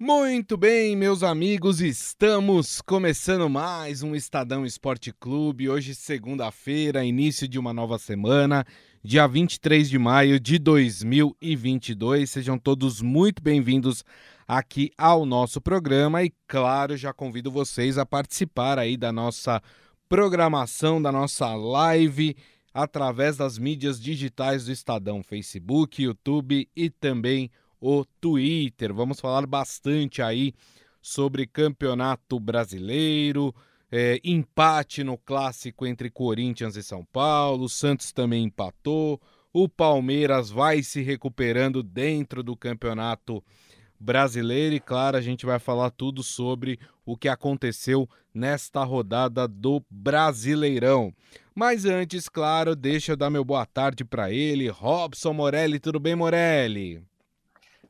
Muito bem, meus amigos, estamos começando mais um Estadão Esporte Clube. Hoje, segunda-feira, início de uma nova semana, dia 23 de maio de 2022. Sejam todos muito bem-vindos aqui ao nosso programa e, claro, já convido vocês a participar aí da nossa programação, da nossa live através das mídias digitais do Estadão, Facebook, YouTube e também o Twitter. Vamos falar bastante aí sobre campeonato brasileiro, é, empate no clássico entre Corinthians e São Paulo, o Santos também empatou, o Palmeiras vai se recuperando dentro do campeonato brasileiro e, claro, a gente vai falar tudo sobre o que aconteceu nesta rodada do Brasileirão. Mas antes, claro, deixa eu dar meu boa tarde para ele, Robson Morelli. Tudo bem, Morelli?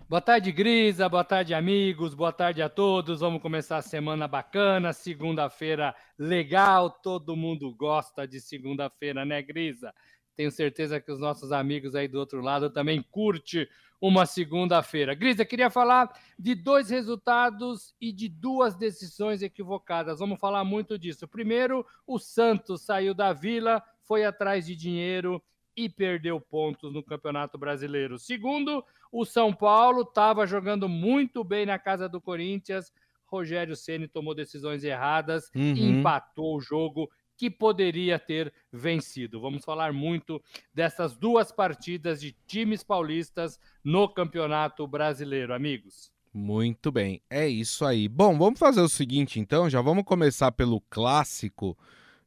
Boa tarde, Grisa. Boa tarde, amigos. Boa tarde a todos. Vamos começar a semana bacana, segunda-feira legal. Todo mundo gosta de segunda-feira, né, Grisa? Tenho certeza que os nossos amigos aí do outro lado também curte uma segunda-feira. Grisa, queria falar de dois resultados e de duas decisões equivocadas. Vamos falar muito disso. Primeiro, o Santos saiu da Vila, foi atrás de dinheiro e perdeu pontos no Campeonato Brasileiro. Segundo, o São Paulo estava jogando muito bem na casa do Corinthians. Rogério Ceni tomou decisões erradas uhum. e empatou o jogo que poderia ter vencido. Vamos falar muito dessas duas partidas de times paulistas no Campeonato Brasileiro, amigos. Muito bem, é isso aí. Bom, vamos fazer o seguinte então, já vamos começar pelo clássico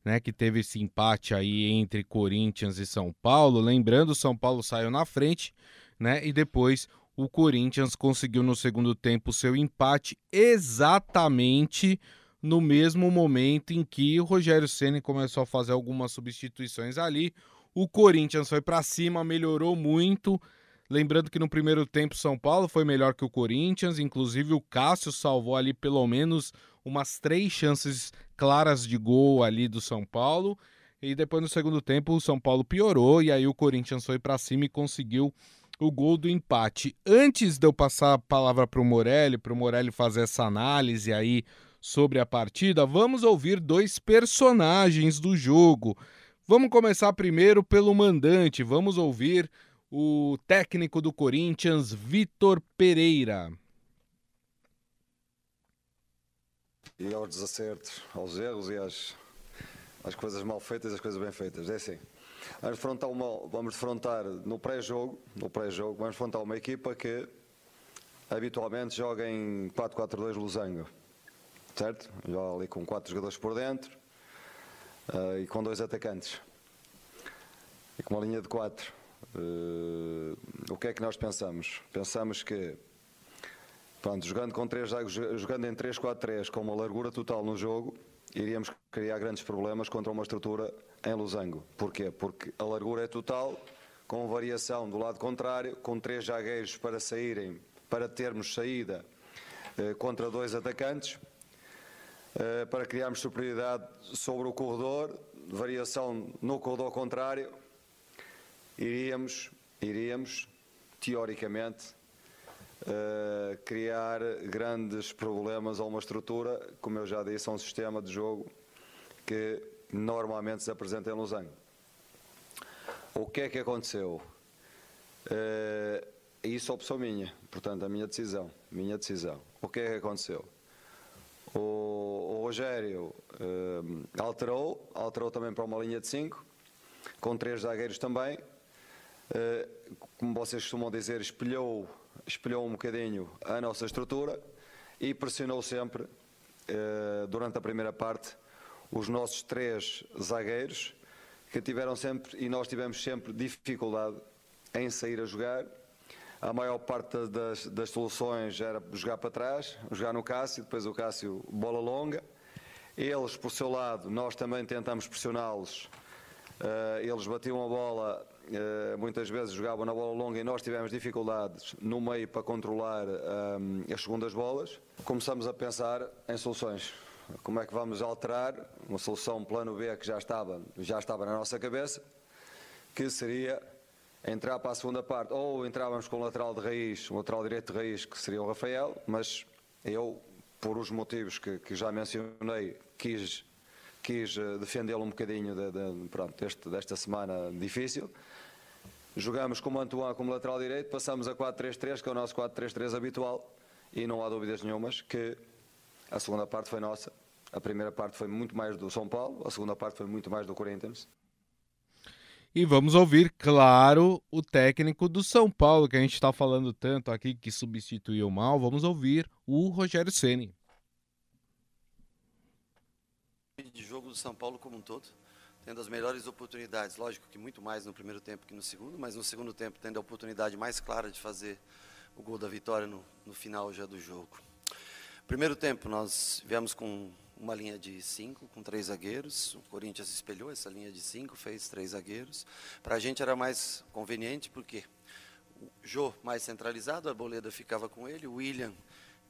né, que teve esse empate aí entre Corinthians e São Paulo. Lembrando, São Paulo saiu na frente, né, e depois o Corinthians conseguiu no segundo tempo seu empate exatamente no mesmo momento em que o Rogério Ceni começou a fazer algumas substituições ali. O Corinthians foi para cima, melhorou muito. Lembrando que no primeiro tempo São Paulo foi melhor que o Corinthians, inclusive o Cássio salvou ali pelo menos umas três chances claras de gol ali do São Paulo. E depois no segundo tempo o São Paulo piorou e aí o Corinthians foi para cima e conseguiu o gol do empate. Antes de eu passar a palavra para o Morelli, para o Morelli fazer essa análise aí sobre a partida, vamos ouvir dois personagens do jogo. Vamos começar primeiro pelo mandante, vamos ouvir o técnico do Corinthians, Vitor Pereira. e aos desacertos, aos erros e às, às coisas mal feitas às coisas bem feitas. É assim. Vamos defrontar, uma, vamos defrontar no pré-jogo, no pré-jogo, vamos defrontar uma equipa que habitualmente joga em 4-4-2 losango. Certo? Joga ali com quatro jogadores por dentro uh, e com dois atacantes. E com uma linha de quatro. Uh, o que é que nós pensamos? Pensamos que Pronto, jogando, com três, jogando em 3-4-3 com uma largura total no jogo, iríamos criar grandes problemas contra uma estrutura em losango. Porquê? Porque a largura é total, com variação do lado contrário, com três zagueiros para saírem, para termos saída eh, contra dois atacantes, eh, para criarmos superioridade sobre o corredor, variação no corredor contrário, iríamos, iríamos teoricamente, uh, criar grandes problemas a uma estrutura, como eu já disse, a um sistema de jogo que normalmente se apresenta em Losango. O que é que aconteceu? Uh, isso é opção minha, portanto, a minha decisão. Minha decisão. O que é que aconteceu? O, o Rogério uh, alterou, alterou também para uma linha de 5, com três zagueiros também. Uh, como vocês costumam dizer, espelhou espelhou um bocadinho a nossa estrutura e pressionou sempre, durante a primeira parte, os nossos três zagueiros, que tiveram sempre, e nós tivemos sempre dificuldade em sair a jogar. A maior parte das, das soluções era jogar para trás, jogar no Cássio, depois o Cássio bola longa. Eles, por seu lado, nós também tentamos pressioná-los. Uh, eles batiam a bola eh, muitas vezes jogavam na bola longa e nós tivemos dificuldades no meio para controlar um, eh, as segundas bolas. Começamos a pensar em soluções. Como é que vamos alterar uma solução plano B que já estava, já estava na nossa cabeça, que seria entrar para a segunda parte, ou entrávamos com o lateral de raiz, o lateral direito de raiz, que seria o Rafael, mas Eu, por os motivos que, que já mencionei, quis, quis eh, defendê-lo um bocadinho de, de, pronto, deste, desta semana difícil. Jogamos com o Antoine como lateral direito, passamos a 4-3-3, que é o nosso 4-3-3 habitual, e não há dúvidas nenhumas que a segunda parte foi nossa. A primeira parte foi muito mais do São Paulo, a segunda parte foi muito mais do Corinthians. E vamos ouvir, claro, o técnico do São Paulo, que a gente está falando tanto aqui, que substituiu mal. Vamos ouvir o Rogério Ceni. De jogo do São Paulo como um todo, tendo as melhores oportunidades, lógico que muito mais no primeiro tempo que no segundo, mas no segundo tempo tendo a oportunidade mais clara de fazer o gol da vitória no, no final já do jogo. Primeiro tempo nós viemos com uma linha de cinco com três zagueiros. O Corinthians espelhou essa linha de cinco, fez três zagueiros. Para a gente era mais conveniente porque o Jô mais centralizado, a Boleda ficava com ele, o William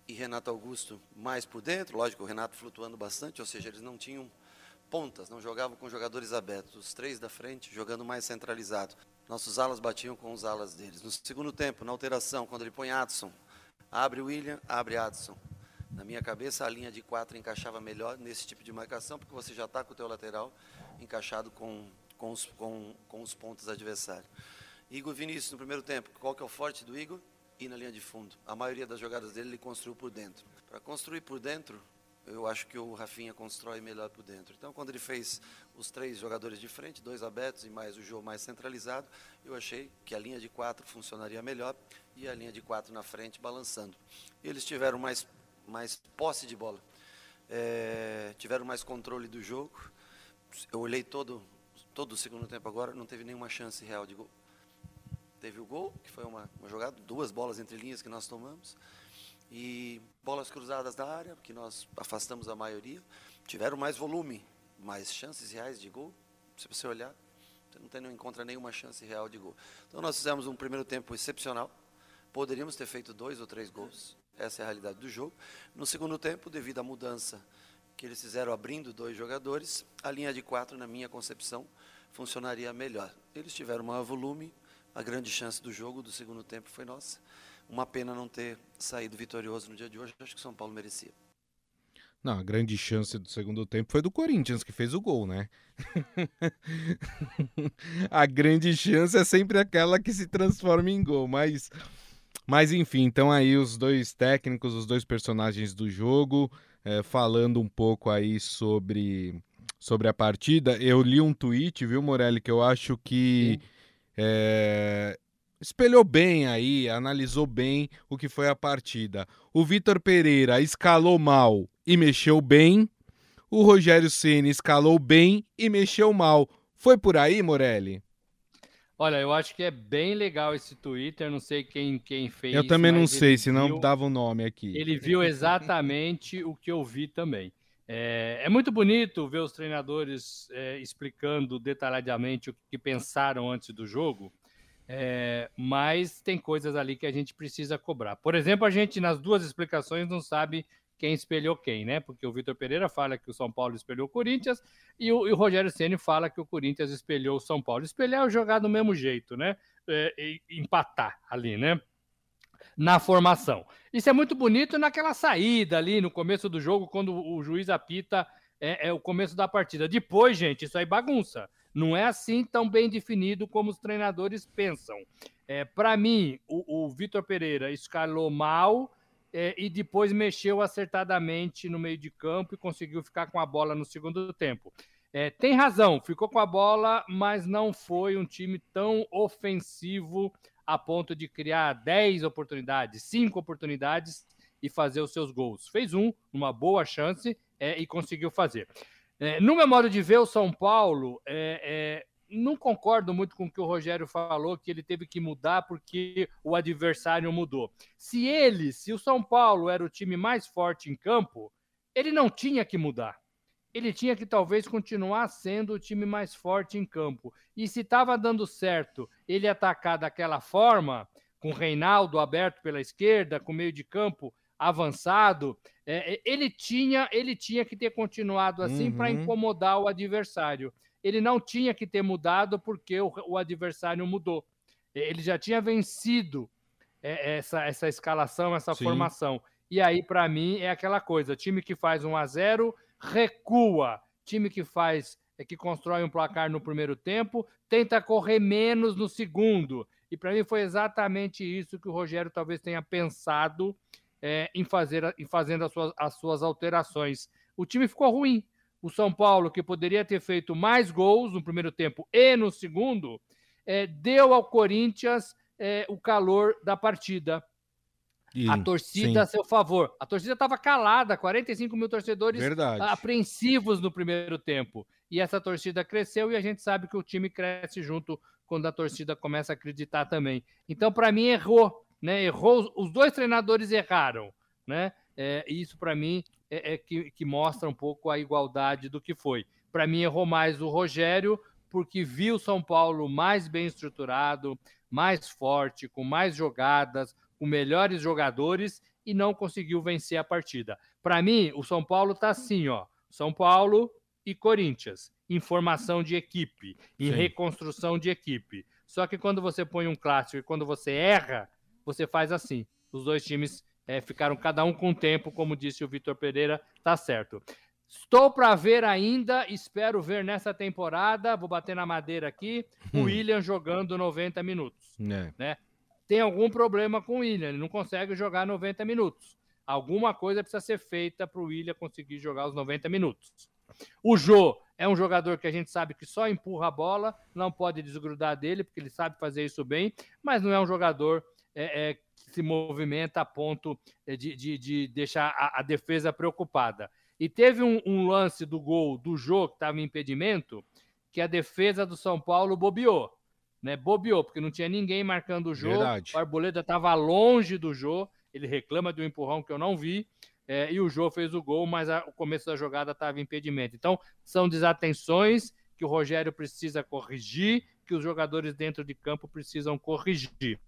e Renato Augusto mais por dentro. Lógico, o Renato flutuando bastante, ou seja, eles não tinham pontas, não jogavam com jogadores abertos. Os três da frente jogando mais centralizado. Nossos alas batiam com os alas deles. No segundo tempo, na alteração, quando ele põe Adson, abre William, abre Adson na minha cabeça, a linha de quatro encaixava melhor nesse tipo de marcação, porque você já está com o teu lateral encaixado com, com, os, com, com os pontos adversários. Igor Vinícius, no primeiro tempo, qual que é o forte do Igor? Ir na linha de fundo. A maioria das jogadas dele ele construiu por dentro. Para construir por dentro, eu acho que o Rafinha constrói melhor por dentro. Então, quando ele fez os três jogadores de frente, dois abertos e mais o jogo mais centralizado, eu achei que a linha de quatro funcionaria melhor e a linha de quatro na frente balançando. Eles tiveram mais mais posse de bola. É, tiveram mais controle do jogo. Eu olhei todo, todo o segundo tempo agora, não teve nenhuma chance real de gol. Teve o gol, que foi uma, uma jogada, duas bolas entre linhas que nós tomamos. E bolas cruzadas da área, que nós afastamos a maioria. Tiveram mais volume, mais chances reais de gol. Se você olhar, você não, tem, não encontra nenhuma chance real de gol. Então nós fizemos um primeiro tempo excepcional. Poderíamos ter feito dois ou três gols. Essa é a realidade do jogo. No segundo tempo, devido à mudança que eles fizeram abrindo dois jogadores, a linha de quatro, na minha concepção, funcionaria melhor. Eles tiveram maior volume, a grande chance do jogo do segundo tempo foi nossa. Uma pena não ter saído vitorioso no dia de hoje, acho que o São Paulo merecia. Não, a grande chance do segundo tempo foi do Corinthians, que fez o gol, né? a grande chance é sempre aquela que se transforma em gol, mas mas enfim, então aí os dois técnicos, os dois personagens do jogo, é, falando um pouco aí sobre, sobre a partida. Eu li um tweet, viu, Morelli, que eu acho que é, espelhou bem aí, analisou bem o que foi a partida. O Vitor Pereira escalou mal e mexeu bem. O Rogério Ceni escalou bem e mexeu mal. Foi por aí, Morelli? Olha, eu acho que é bem legal esse Twitter, não sei quem, quem fez. Eu também não sei, senão viu, dava o um nome aqui. Ele viu exatamente o que eu vi também. É, é muito bonito ver os treinadores é, explicando detalhadamente o que pensaram antes do jogo, é, mas tem coisas ali que a gente precisa cobrar. Por exemplo, a gente nas duas explicações não sabe quem espelhou quem, né? Porque o Vitor Pereira fala que o São Paulo espelhou o Corinthians e o, e o Rogério Ceni fala que o Corinthians espelhou o São Paulo. Espelhar é jogar do mesmo jeito, né? É, empatar ali, né? Na formação. Isso é muito bonito naquela saída ali no começo do jogo, quando o juiz apita é, é o começo da partida. Depois, gente, isso aí bagunça. Não é assim tão bem definido como os treinadores pensam. É, Para mim, o, o Vitor Pereira escalou mal é, e depois mexeu acertadamente no meio de campo e conseguiu ficar com a bola no segundo tempo. É, tem razão, ficou com a bola, mas não foi um time tão ofensivo a ponto de criar 10 oportunidades, 5 oportunidades e fazer os seus gols. Fez um, uma boa chance é, e conseguiu fazer. É, no meu modo de ver, o São Paulo é, é não concordo muito com o que o Rogério falou, que ele teve que mudar porque o adversário mudou. Se ele, se o São Paulo era o time mais forte em campo, ele não tinha que mudar. Ele tinha que talvez continuar sendo o time mais forte em campo. E se estava dando certo ele atacar daquela forma, com o Reinaldo aberto pela esquerda, com meio de campo avançado, é, ele tinha ele tinha que ter continuado assim uhum. para incomodar o adversário ele não tinha que ter mudado porque o, o adversário mudou. Ele já tinha vencido é, essa, essa escalação, essa Sim. formação. E aí, para mim, é aquela coisa: time que faz 1 a 0 recua. Time que faz, é que constrói um placar no primeiro tempo, tenta correr menos no segundo. E para mim foi exatamente isso que o Rogério talvez tenha pensado é, em fazer em fazendo as suas, as suas alterações. O time ficou ruim. O São Paulo, que poderia ter feito mais gols no primeiro tempo e no segundo, é, deu ao Corinthians é, o calor da partida. E, a torcida sim. a seu favor. A torcida estava calada, 45 mil torcedores Verdade. apreensivos no primeiro tempo. E essa torcida cresceu e a gente sabe que o time cresce junto quando a torcida começa a acreditar também. Então, para mim, errou. Né? Errou, os dois treinadores erraram. Né? É, isso, para mim, é, é que, que mostra um pouco a igualdade do que foi. Para mim, errou mais o Rogério, porque viu São Paulo mais bem estruturado, mais forte, com mais jogadas, com melhores jogadores e não conseguiu vencer a partida. Para mim, o São Paulo está assim, ó. São Paulo e Corinthians, em formação de equipe, em Sim. reconstrução de equipe. Só que quando você põe um clássico e quando você erra, você faz assim. Os dois times é, ficaram cada um com tempo, como disse o Vitor Pereira, tá certo. Estou para ver ainda, espero ver nessa temporada, vou bater na madeira aqui, o hum. William jogando 90 minutos. É. Né? Tem algum problema com o William, ele não consegue jogar 90 minutos. Alguma coisa precisa ser feita para o William conseguir jogar os 90 minutos. O Jô é um jogador que a gente sabe que só empurra a bola, não pode desgrudar dele, porque ele sabe fazer isso bem, mas não é um jogador é, é, se movimenta a ponto é, de, de, de deixar a, a defesa preocupada. E teve um, um lance do gol do Jô, que estava em impedimento, que a defesa do São Paulo bobeou. Né? Bobeou, porque não tinha ninguém marcando o Jô. Verdade. O Arboleda estava longe do Jô. Ele reclama de um empurrão que eu não vi. É, e o Jô fez o gol, mas a, o começo da jogada estava em impedimento. Então, são desatenções que o Rogério precisa corrigir, que os jogadores dentro de campo precisam corrigir.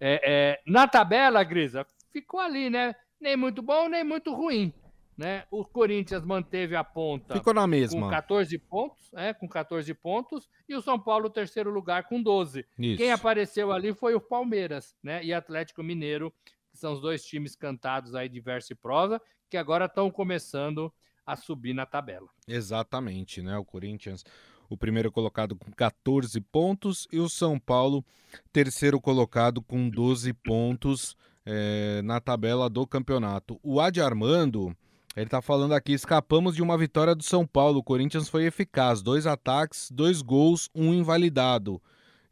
É, é, na tabela, Grisa, ficou ali, né? Nem muito bom, nem muito ruim. Né? O Corinthians manteve a ponta. Ficou na mesma. Com 14 pontos, é, com 14 pontos, e o São Paulo, terceiro lugar, com 12. Isso. Quem apareceu ali foi o Palmeiras, né? E Atlético Mineiro, que são os dois times cantados aí de verso e prosa, que agora estão começando a subir na tabela. Exatamente, né? O Corinthians, o primeiro colocado com 14 pontos, e o São Paulo, terceiro colocado com 12 pontos. É, na tabela do campeonato. O Adi Armando, ele tá falando aqui: escapamos de uma vitória do São Paulo. O Corinthians foi eficaz. Dois ataques, dois gols, um invalidado.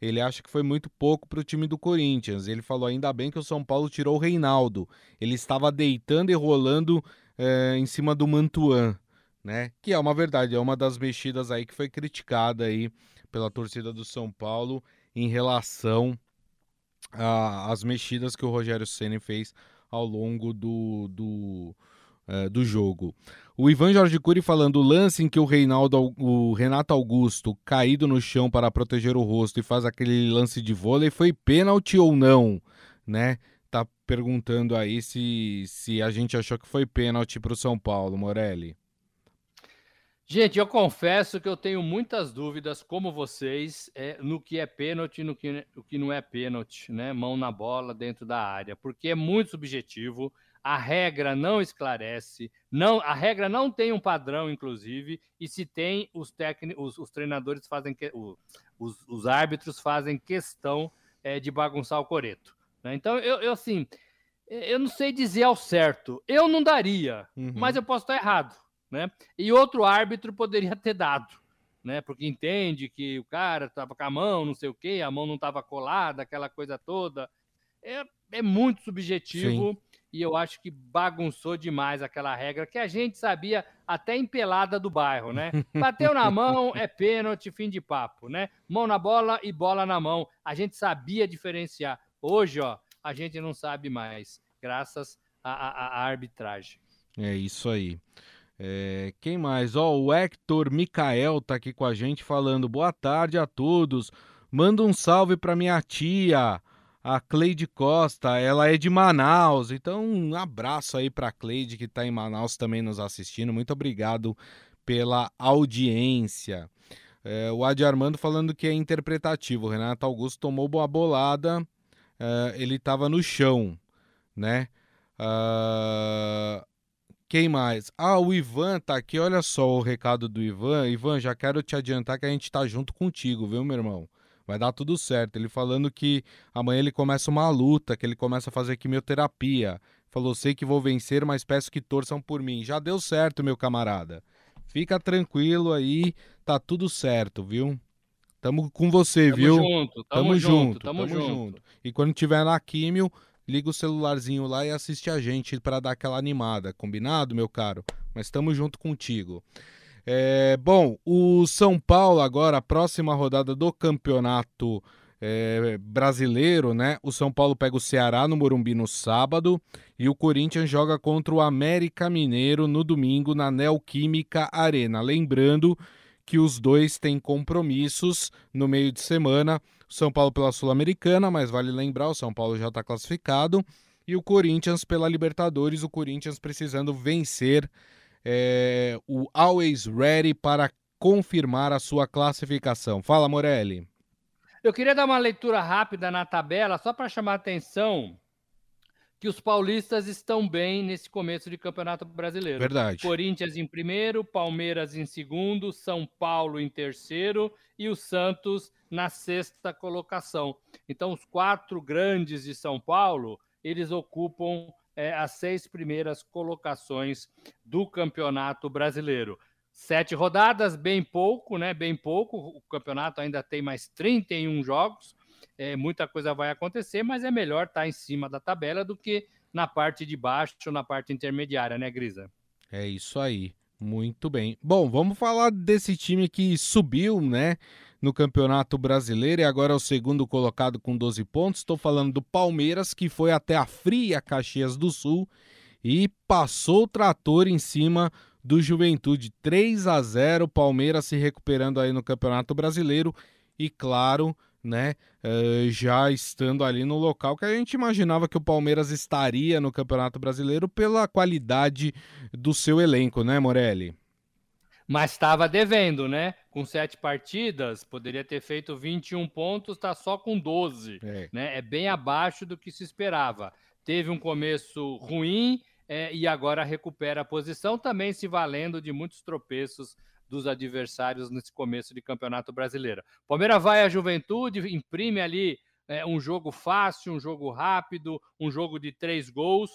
Ele acha que foi muito pouco para o time do Corinthians. Ele falou ainda bem que o São Paulo tirou o Reinaldo. Ele estava deitando e rolando é, em cima do Mantuan, né? Que é uma verdade, é uma das mexidas aí que foi criticada aí pela torcida do São Paulo em relação às mexidas que o Rogério Ceni fez ao longo do, do uh, do jogo. O Ivan Jorge Cury falando o lance em que o Reinaldo, o Renato Augusto, caído no chão para proteger o rosto e faz aquele lance de vôlei, foi pênalti ou não, né? Tá perguntando aí se, se a gente achou que foi pênalti para o São Paulo, Morelli. Gente, eu confesso que eu tenho muitas dúvidas, como vocês, é, no que é pênalti e no que, o que não é pênalti, né? Mão na bola dentro da área, porque é muito subjetivo a regra não esclarece, não, a regra não tem um padrão, inclusive, e se tem, os técnicos, os, os treinadores fazem que, os, os, árbitros fazem questão é, de bagunçar o coreto. Né? Então, eu, eu, assim, eu não sei dizer ao certo. Eu não daria, uhum. mas eu posso estar errado. Né? E outro árbitro poderia ter dado. Né? Porque entende que o cara estava com a mão, não sei o quê, a mão não estava colada, aquela coisa toda. É, é muito subjetivo. Sim e eu acho que bagunçou demais aquela regra que a gente sabia até em pelada do bairro, né? Bateu na mão, é pênalti, fim de papo, né? Mão na bola e bola na mão. A gente sabia diferenciar. Hoje, ó, a gente não sabe mais, graças à arbitragem. É isso aí. É, quem mais? Ó, o Hector Micael tá aqui com a gente falando boa tarde a todos. Manda um salve para minha tia a Cleide Costa, ela é de Manaus, então um abraço aí para Cleide que está em Manaus também nos assistindo. Muito obrigado pela audiência. É, o Adi Armando falando que é interpretativo. O Renato Augusto tomou boa bolada, é, ele estava no chão, né? Uh, quem mais? Ah, o Ivan tá aqui. Olha só o recado do Ivan. Ivan, já quero te adiantar que a gente tá junto contigo, viu, meu irmão? Vai dar tudo certo. Ele falando que amanhã ele começa uma luta, que ele começa a fazer quimioterapia. Falou: sei que vou vencer, mas peço que torçam por mim. Já deu certo, meu camarada. Fica tranquilo aí, tá tudo certo, viu? Tamo com você, tamo viu? Junto, tamo, tamo junto, tamo, tamo junto. junto. E quando tiver na químio, liga o celularzinho lá e assiste a gente para dar aquela animada, combinado, meu caro? Mas estamos junto contigo. É, bom, o São Paulo agora, a próxima rodada do campeonato é, brasileiro, né? O São Paulo pega o Ceará no Morumbi no sábado e o Corinthians joga contra o América Mineiro no domingo na Neoquímica Arena. Lembrando que os dois têm compromissos no meio de semana. São Paulo pela Sul-Americana, mas vale lembrar, o São Paulo já está classificado. E o Corinthians pela Libertadores, o Corinthians precisando vencer é, o Always Ready para confirmar a sua classificação. Fala, Morelli. Eu queria dar uma leitura rápida na tabela, só para chamar a atenção que os paulistas estão bem nesse começo de Campeonato Brasileiro. Verdade. Corinthians em primeiro, Palmeiras em segundo, São Paulo em terceiro e o Santos na sexta colocação. Então, os quatro grandes de São Paulo, eles ocupam é, as seis primeiras colocações do Campeonato Brasileiro. Sete rodadas, bem pouco, né? Bem pouco. O campeonato ainda tem mais 31 jogos é, muita coisa vai acontecer, mas é melhor estar tá em cima da tabela do que na parte de baixo, na parte intermediária, né, Grisa? É isso aí. Muito bem. Bom, vamos falar desse time que subiu, né, no Campeonato Brasileiro e agora é o segundo colocado com 12 pontos. Estou falando do Palmeiras, que foi até a fria Caxias do Sul e passou o trator em cima do Juventude 3 a 0. Palmeiras se recuperando aí no Campeonato Brasileiro e claro, né? Uh, já estando ali no local que a gente imaginava que o Palmeiras estaria no Campeonato Brasileiro pela qualidade do seu elenco, né, Morelli? Mas estava devendo, né? Com sete partidas, poderia ter feito 21 pontos, está só com 12. É. Né? é bem abaixo do que se esperava. Teve um começo ruim é, e agora recupera a posição, também se valendo de muitos tropeços dos adversários nesse começo de Campeonato Brasileiro. Palmeiras vai à juventude, imprime ali é, um jogo fácil, um jogo rápido, um jogo de três gols.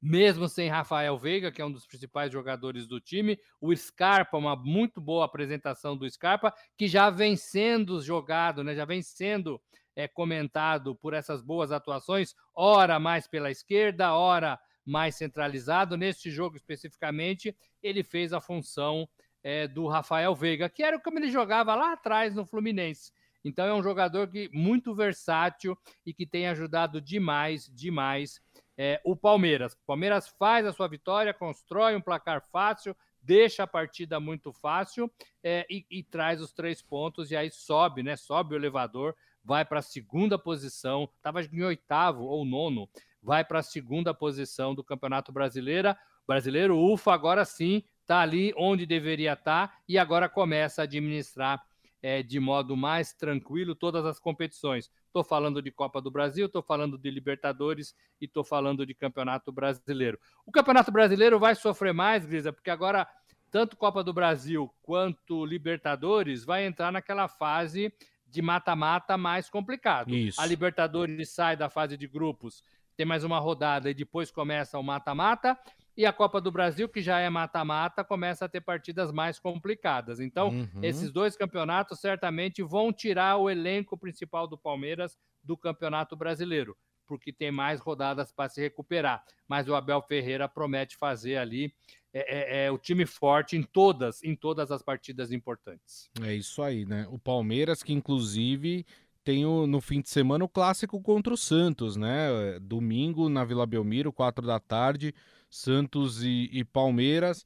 Mesmo sem Rafael Veiga, que é um dos principais jogadores do time, o Scarpa, uma muito boa apresentação do Scarpa, que já vem sendo jogado, né, já vem sendo é, comentado por essas boas atuações, ora mais pela esquerda, ora mais centralizado. Neste jogo especificamente, ele fez a função é, do Rafael Veiga, que era como ele jogava lá atrás no Fluminense. Então é um jogador que muito versátil e que tem ajudado demais, demais é, o Palmeiras. O Palmeiras faz a sua vitória, constrói um placar fácil, deixa a partida muito fácil é, e, e, traz os três pontos e aí sobe, né? Sobe o elevador, vai para a segunda posição, estava em oitavo ou nono, vai para a segunda posição do Campeonato Brasileiro. Brasileiro, ufa, agora sim está ali onde deveria estar tá, e agora começa a administrar é, de modo mais tranquilo todas as competições. Estou falando de Copa do Brasil, estou falando de Libertadores e estou falando de Campeonato Brasileiro. O Campeonato Brasileiro vai sofrer mais, Grisa, porque agora tanto Copa do Brasil quanto Libertadores vai entrar naquela fase de mata-mata mais complicado. Isso. A Libertadores sai da fase de grupos, tem mais uma rodada e depois começa o mata-mata. E a Copa do Brasil, que já é mata-mata, começa a ter partidas mais complicadas. Então, uhum. esses dois campeonatos certamente vão tirar o elenco principal do Palmeiras do Campeonato Brasileiro, porque tem mais rodadas para se recuperar. Mas o Abel Ferreira promete fazer ali é, é, é, o time forte em todas, em todas as partidas importantes. É isso aí, né? O Palmeiras, que inclusive tem o, no fim de semana o clássico contra o Santos, né? Domingo na Vila Belmiro, quatro da tarde. Santos e, e Palmeiras.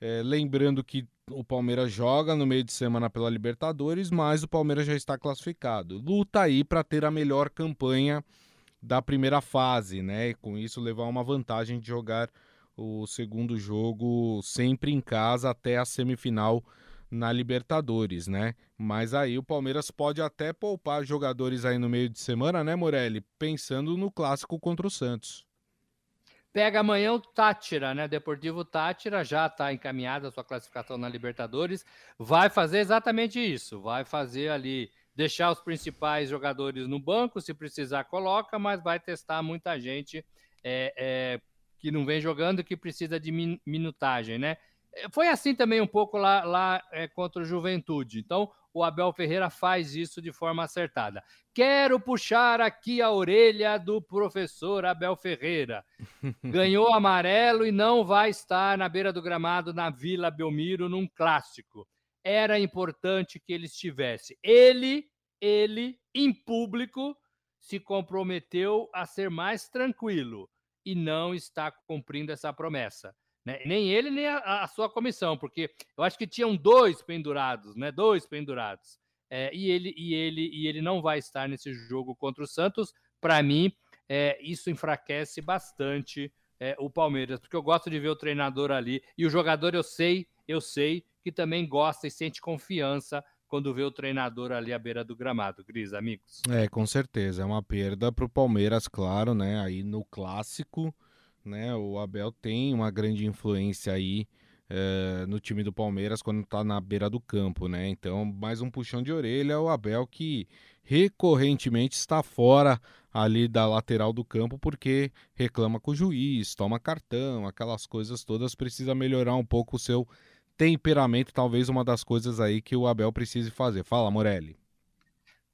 É, lembrando que o Palmeiras joga no meio de semana pela Libertadores, mas o Palmeiras já está classificado. Luta aí para ter a melhor campanha da primeira fase, né? E com isso levar uma vantagem de jogar o segundo jogo sempre em casa até a semifinal na Libertadores, né? Mas aí o Palmeiras pode até poupar jogadores aí no meio de semana, né, Morelli? Pensando no clássico contra o Santos. Pega amanhã o Tátira, né? Deportivo Tátira já está encaminhada a sua classificação na Libertadores. Vai fazer exatamente isso. Vai fazer ali, deixar os principais jogadores no banco, se precisar, coloca, mas vai testar muita gente é, é, que não vem jogando que precisa de minutagem, né? É, foi assim também um pouco lá, lá é, contra o Juventude. Então, o Abel Ferreira faz isso de forma acertada. Quero puxar aqui a orelha do professor Abel Ferreira. Ganhou amarelo e não vai estar na beira do gramado na Vila Belmiro num clássico. Era importante que ele estivesse. Ele, ele, em público, se comprometeu a ser mais tranquilo e não está cumprindo essa promessa. Né? Nem ele, nem a, a, sua comissão, porque eu acho que tinham dois pendurados, né? Dois pendurados. É, e, ele, e, ele, e ele não vai estar nesse jogo contra o Santos. Para mim, é, isso enfraquece bastante é, o Palmeiras, porque eu gosto de ver o treinador ali. E o jogador, eu sei, eu sei que também gosta e sente confiança quando vê o treinador ali à beira do gramado, Gris, amigos. É, com certeza. É uma perda para o Palmeiras, claro, né? Aí no clássico né? O Abel tem uma grande influência aí é, no time do Palmeiras quando está na beira do campo, né? Então, mais um puxão de orelha o Abel que recorrentemente está fora ali da lateral do campo porque reclama com o juiz, toma cartão, aquelas coisas todas, precisa melhorar um pouco o seu temperamento, talvez uma das coisas aí que o Abel precise fazer. Fala, Morelli.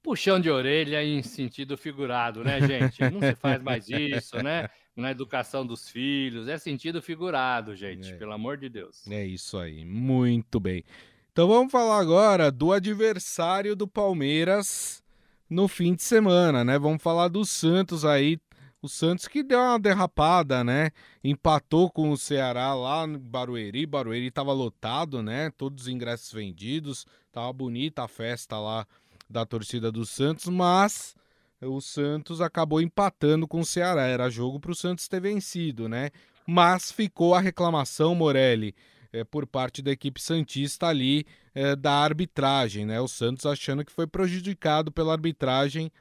Puxão de orelha em sentido figurado, né, gente? Não se faz mais isso, né? na educação dos filhos. É sentido figurado, gente, é. pelo amor de Deus. É isso aí, muito bem. Então vamos falar agora do adversário do Palmeiras no fim de semana, né? Vamos falar do Santos aí. O Santos que deu uma derrapada, né? Empatou com o Ceará lá no Barueri. Barueri estava lotado, né? Todos os ingressos vendidos. Tava bonita a festa lá da torcida do Santos, mas o Santos acabou empatando com o Ceará. Era jogo para o Santos ter vencido, né? Mas ficou a reclamação, Morelli, é, por parte da equipe Santista ali é, da arbitragem, né? O Santos achando que foi prejudicado pela arbitragem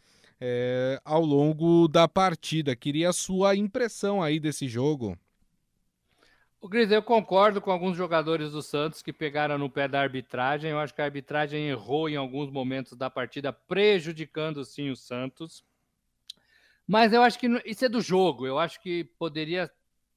é, ao longo da partida. Queria a sua impressão aí desse jogo. O Gris, eu concordo com alguns jogadores do Santos que pegaram no pé da arbitragem. Eu acho que a arbitragem errou em alguns momentos da partida, prejudicando sim o Santos. Mas eu acho que isso é do jogo. Eu acho que poderia,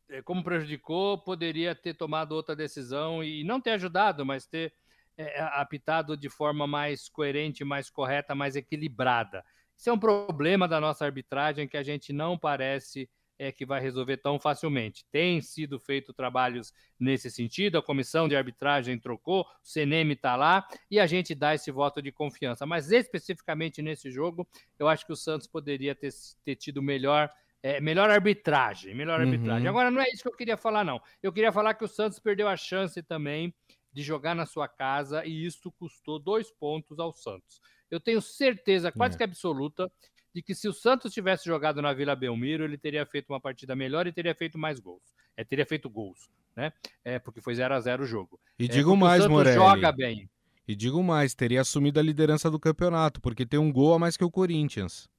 eh, como prejudicou, poderia ter tomado outra decisão e não ter ajudado, mas ter é, apitado de forma mais coerente, mais correta, mais equilibrada. Isso é um problema da nossa arbitragem que a gente não parece é que vai resolver tão facilmente. Tem sido feito trabalhos nesse sentido, a comissão de arbitragem trocou, o CNM está lá e a gente dá esse voto de confiança. Mas especificamente nesse jogo, eu acho que o Santos poderia ter, ter tido melhor. É, melhor arbitragem, melhor uhum. arbitragem. Agora, não é isso que eu queria falar, não. Eu queria falar que o Santos perdeu a chance também de jogar na sua casa e isso custou dois pontos ao Santos. Eu tenho certeza quase é. que absoluta de que se o Santos tivesse jogado na Vila Belmiro, ele teria feito uma partida melhor e teria feito mais gols. É, teria feito gols, né? É, porque foi 0 a 0 o jogo. E é, digo mais, Morelli. joga bem. E digo mais, teria assumido a liderança do campeonato, porque tem um gol a mais que o Corinthians.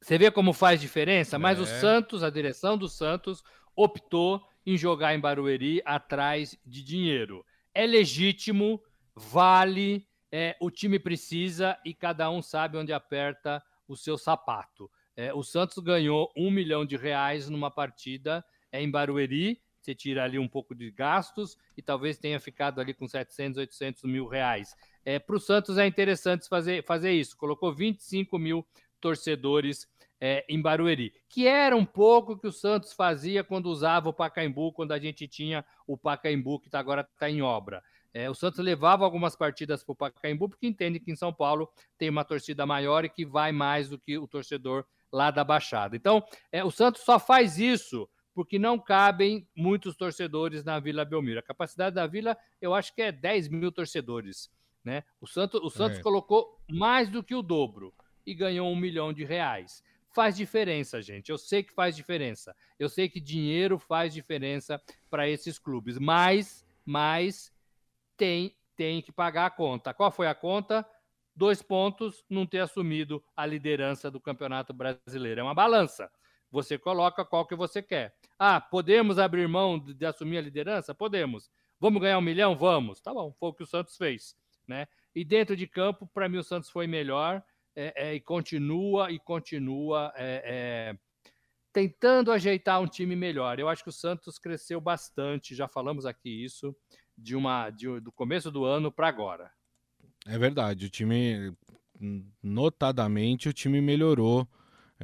Você vê como faz diferença? Mas o é. Santos, a direção do Santos, optou em jogar em Barueri atrás de dinheiro. É legítimo, vale, é, o time precisa e cada um sabe onde aperta o seu sapato. É, o Santos ganhou um milhão de reais numa partida é, em Barueri. Você tira ali um pouco de gastos e talvez tenha ficado ali com 700, 800 mil reais. É, Para o Santos é interessante fazer, fazer isso. Colocou 25 mil torcedores é, em Barueri, que era um pouco que o Santos fazia quando usava o Pacaembu, quando a gente tinha o Pacaembu, que tá, agora está em obra. É, o Santos levava algumas partidas para o Pacaembu, porque entende que em São Paulo tem uma torcida maior e que vai mais do que o torcedor lá da Baixada. Então, é, o Santos só faz isso porque não cabem muitos torcedores na Vila Belmiro. A capacidade da Vila, eu acho que é 10 mil torcedores. Né? O Santos, o Santos é. colocou mais do que o dobro e ganhou um milhão de reais. Faz diferença, gente. Eu sei que faz diferença. Eu sei que dinheiro faz diferença para esses clubes, mas, mas tem, tem que pagar a conta. Qual foi a conta? Dois pontos, não ter assumido a liderança do Campeonato Brasileiro. É uma balança. você coloca qual que você quer. Ah, podemos abrir mão de, de assumir a liderança? Podemos. Vamos ganhar um milhão? Vamos. Tá bom, foi o que o Santos fez, né? E dentro de campo, para mim, o Santos foi melhor é, é, e continua e continua é, é, tentando ajeitar um time melhor. Eu acho que o Santos cresceu bastante, já falamos aqui isso, de uma de, do começo do ano para agora. É verdade, o time, notadamente, o time melhorou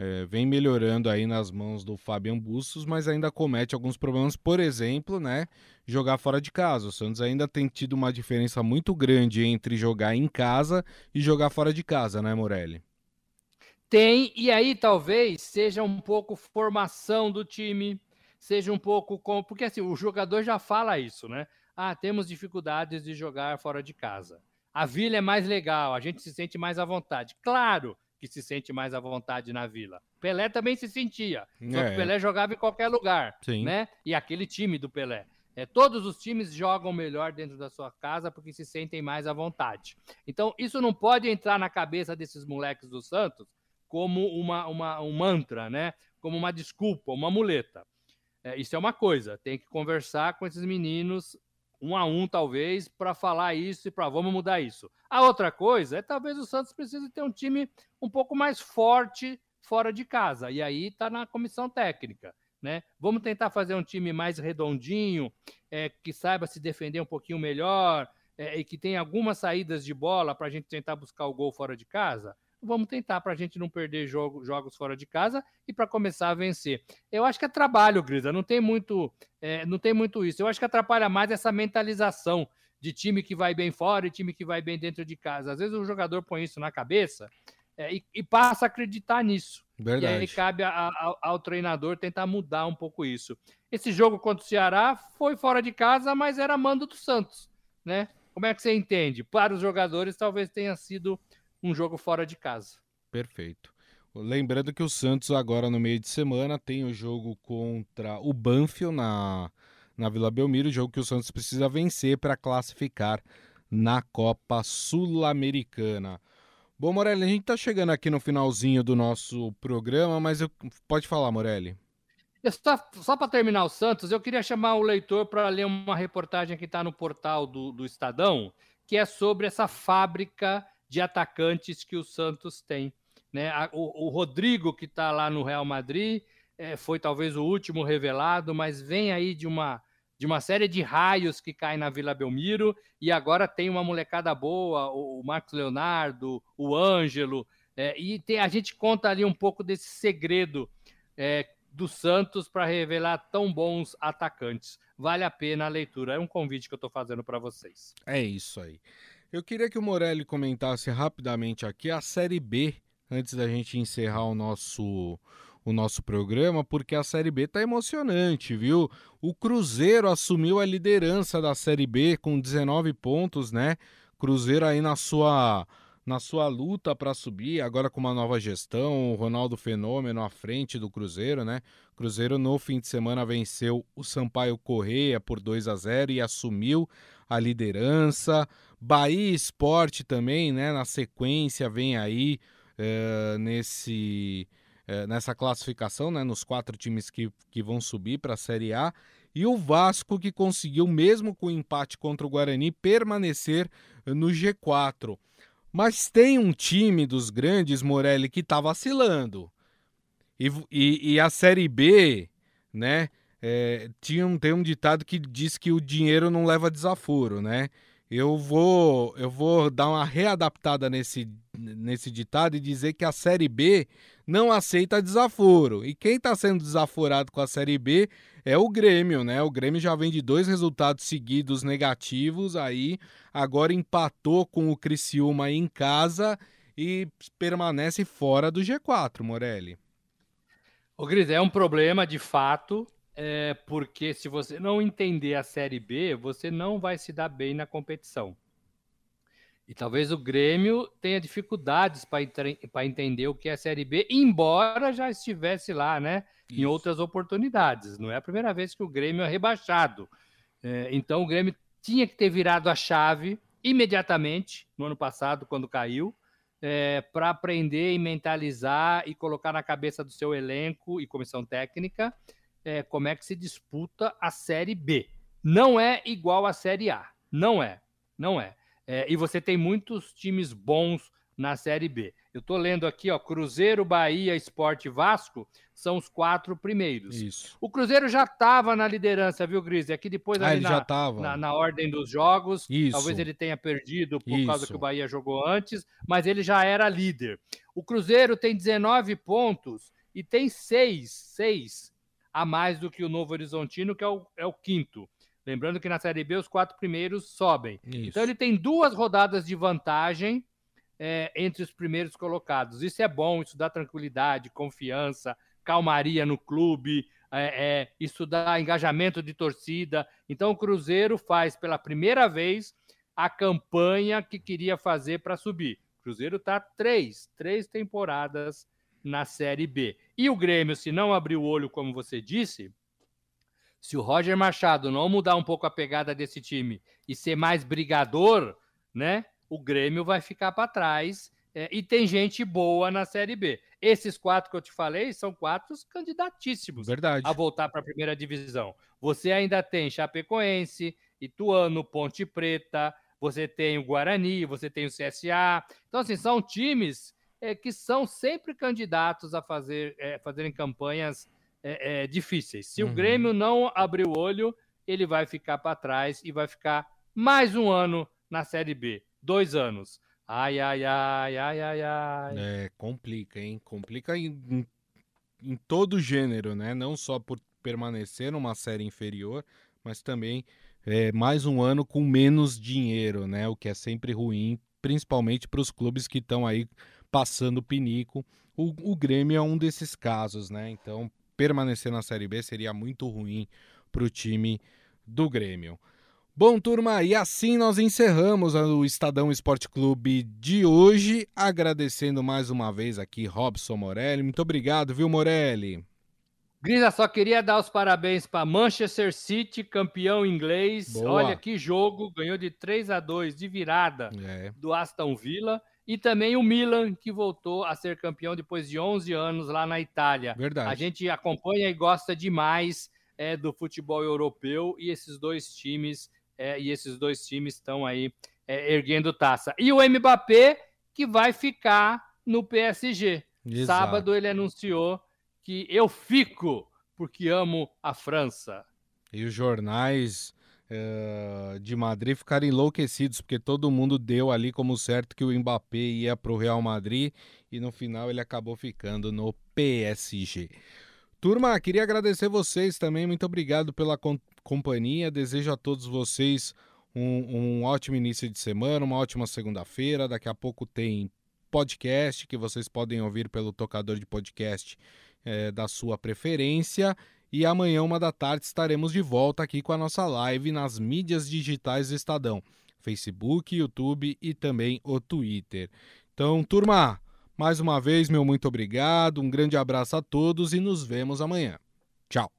é, vem melhorando aí nas mãos do Fabian Bustos, mas ainda comete alguns problemas, por exemplo, né, jogar fora de casa. O Santos ainda tem tido uma diferença muito grande entre jogar em casa e jogar fora de casa, né, Morelli? Tem, e aí talvez seja um pouco formação do time, seja um pouco com. Porque assim, o jogador já fala isso, né? Ah, temos dificuldades de jogar fora de casa. A vila é mais legal, a gente se sente mais à vontade. Claro, que se sente mais à vontade na Vila. Pelé também se sentia. Só é. que Pelé jogava em qualquer lugar, Sim. né? E aquele time do Pelé. É, todos os times jogam melhor dentro da sua casa porque se sentem mais à vontade. Então, isso não pode entrar na cabeça desses moleques do Santos como uma, uma um mantra, né? Como uma desculpa, uma muleta. É, isso é uma coisa. Tem que conversar com esses meninos um a um, talvez, para falar isso e para vamos mudar isso. A outra coisa é talvez o Santos precise ter um time um pouco mais forte fora de casa. E aí está na comissão técnica. Né? Vamos tentar fazer um time mais redondinho, é, que saiba se defender um pouquinho melhor é, e que tenha algumas saídas de bola para a gente tentar buscar o gol fora de casa vamos tentar para a gente não perder jogo, jogos fora de casa e para começar a vencer. Eu acho que é trabalho, Grisa, não tem muito, é, não tem muito isso. Eu acho que atrapalha mais essa mentalização de time que vai bem fora e time que vai bem dentro de casa. Às vezes o jogador põe isso na cabeça é, e, e, passa a acreditar nisso. Verdade. E aí cabe a, a, ao treinador tentar mudar um pouco isso. Esse jogo contra o Ceará foi fora de casa, mas era mando do Santos, né? Como é que você entende? Para os jogadores, talvez tenha sido um jogo fora de casa. Perfeito. Lembrando que o Santos agora no meio de semana tem o jogo contra o Banfield na, na Vila Belmiro, jogo que o Santos precisa vencer para classificar na Copa Sul-Americana. Bom, Morelli, a gente está chegando aqui no finalzinho do nosso programa, mas eu... pode falar, Morelli. Só, só para terminar o Santos, eu queria chamar o leitor para ler uma reportagem que está no portal do, do Estadão, que é sobre essa fábrica de atacantes que o Santos tem. Né? O, o Rodrigo, que está lá no Real Madrid, é, foi talvez o último revelado, mas vem aí de uma, de uma série de raios que caem na Vila Belmiro, e agora tem uma molecada boa, o, o Marcos Leonardo, o Ângelo, é, e tem, a gente conta ali um pouco desse segredo é, do Santos para revelar tão bons atacantes. Vale a pena a leitura. É um convite que eu estou fazendo para vocês. É isso aí. Eu queria que o Morelli comentasse rapidamente aqui a Série B, antes da gente encerrar o nosso, o nosso programa, porque a Série B tá emocionante, viu? O Cruzeiro assumiu a liderança da Série B com 19 pontos, né? Cruzeiro aí na sua na sua luta para subir, agora com uma nova gestão, o Ronaldo Fenômeno à frente do Cruzeiro, né? Cruzeiro no fim de semana venceu o Sampaio Correia por 2 a 0 e assumiu a liderança. Bahia Esporte também, né? Na sequência vem aí é, nesse é, nessa classificação, né? Nos quatro times que, que vão subir para a Série A. E o Vasco que conseguiu, mesmo com o empate contra o Guarani, permanecer no G4. Mas tem um time dos grandes, Morelli, que está vacilando. E, e, e, a Série B, né? É, tinha um, tem um ditado que diz que o dinheiro não leva desaforo, né? Eu vou, eu vou dar uma readaptada nesse, nesse ditado e dizer que a Série B não aceita desaforo. E quem está sendo desaforado com a Série B é o Grêmio, né? O Grêmio já vem de dois resultados seguidos negativos, aí agora empatou com o Criciúma em casa e permanece fora do G4, Morelli. O Gris, é um problema de fato é, porque se você não entender a Série B, você não vai se dar bem na competição. E talvez o Grêmio tenha dificuldades para entender o que é a Série B, embora já estivesse lá, né? Isso. Em outras oportunidades. Não é a primeira vez que o Grêmio é rebaixado. É, então o Grêmio tinha que ter virado a chave imediatamente no ano passado, quando caiu. é, para aprender e mentalizar e colocar na cabeça do seu elenco e comissão técnica é, como é que se disputa a Série B. Não é igual à Série A. Não é. Não é. é e você tem muitos times bons na Série B. Eu estou lendo aqui, ó, Cruzeiro, Bahia, Esporte Vasco são os quatro primeiros. Isso. O Cruzeiro já estava na liderança, viu, Gris? Aqui depois ah, ali na, na, na, ordem dos jogos. Isso. Talvez ele tenha perdido por Isso. causa que o Bahia jogou antes, mas ele já era líder. O Cruzeiro tem 19 pontos e tem seis, seis a mais do que o Novo Horizontino, que é o, é o quinto. Lembrando que na Série B os quatro primeiros sobem. Isso. Então ele tem duas rodadas de vantagem é, entre os primeiros colocados. Isso é bom, isso dá tranquilidade, confiança, calmaria no clube, é, é, isso dá engajamento de torcida. Então o Cruzeiro faz pela primeira vez a campanha que queria fazer para subir. O Cruzeiro está três, três temporadas na Série B. E o Grêmio, se não abrir o olho, como você disse, se o Roger Machado não mudar um pouco a pegada desse time e ser mais brigador, né? O Grêmio vai ficar para trás é, e tem gente boa na Série B. Esses quatro que eu te falei são quatro candidatíssimos Verdade. a voltar para a primeira divisão. Você ainda tem Chapecoense, Ituano, Ponte Preta, você tem o Guarani, você tem o CSA. Então, assim, são times é, que são sempre candidatos a fazer, é, fazerem campanhas é, difíceis. Se Uhum. o Grêmio não abrir o olho, ele vai ficar para trás e vai ficar mais um ano na Série B. Dois anos. Ai, ai, ai, ai, ai, ai. É, complica, hein? Complica em, em, em todo gênero, né? Não só por permanecer numa série inferior, mas também é, mais um ano com menos dinheiro, né? O que é sempre ruim, principalmente para os clubes que estão aí passando o pinico. O, o Grêmio é um desses casos, né? Então, permanecer na Série B seria muito ruim para o time do Grêmio. Bom, turma, e assim nós encerramos o Estadão Esporte Clube de hoje, agradecendo mais uma vez aqui Robson Morelli. Muito obrigado, viu, Morelli? Grisa, só queria dar os parabéns para Manchester City, campeão inglês. Boa. Olha que jogo, ganhou de 3 a 2 de virada É, do Aston Villa. E também o Milan, que voltou a ser campeão depois de 11 anos lá na Itália. verdade. A gente acompanha e gosta demais é, do futebol europeu e esses dois times é, e esses dois times estão aí é, erguendo taça. E o Mbappé que vai ficar no PSG. Exato. Sábado ele anunciou que eu fico porque amo a França. E os jornais eh, de Madrid ficaram enlouquecidos, porque todo mundo deu ali como certo que o Mbappé ia para o Real Madrid e no final ele acabou ficando no PSG. Turma, queria agradecer vocês também, muito obrigado pela com- companhia. Desejo a todos vocês um, um ótimo início de semana, uma ótima segunda-feira. Daqui a pouco tem podcast que vocês podem ouvir pelo tocador de podcast eh, da sua preferência. E amanhã, uma da tarde, estaremos de volta aqui com a nossa live nas mídias digitais do Estadão: Facebook, YouTube e também o Twitter. Então, turma, mais uma vez, meu muito obrigado, um grande abraço a todos e nos vemos amanhã. Tchau.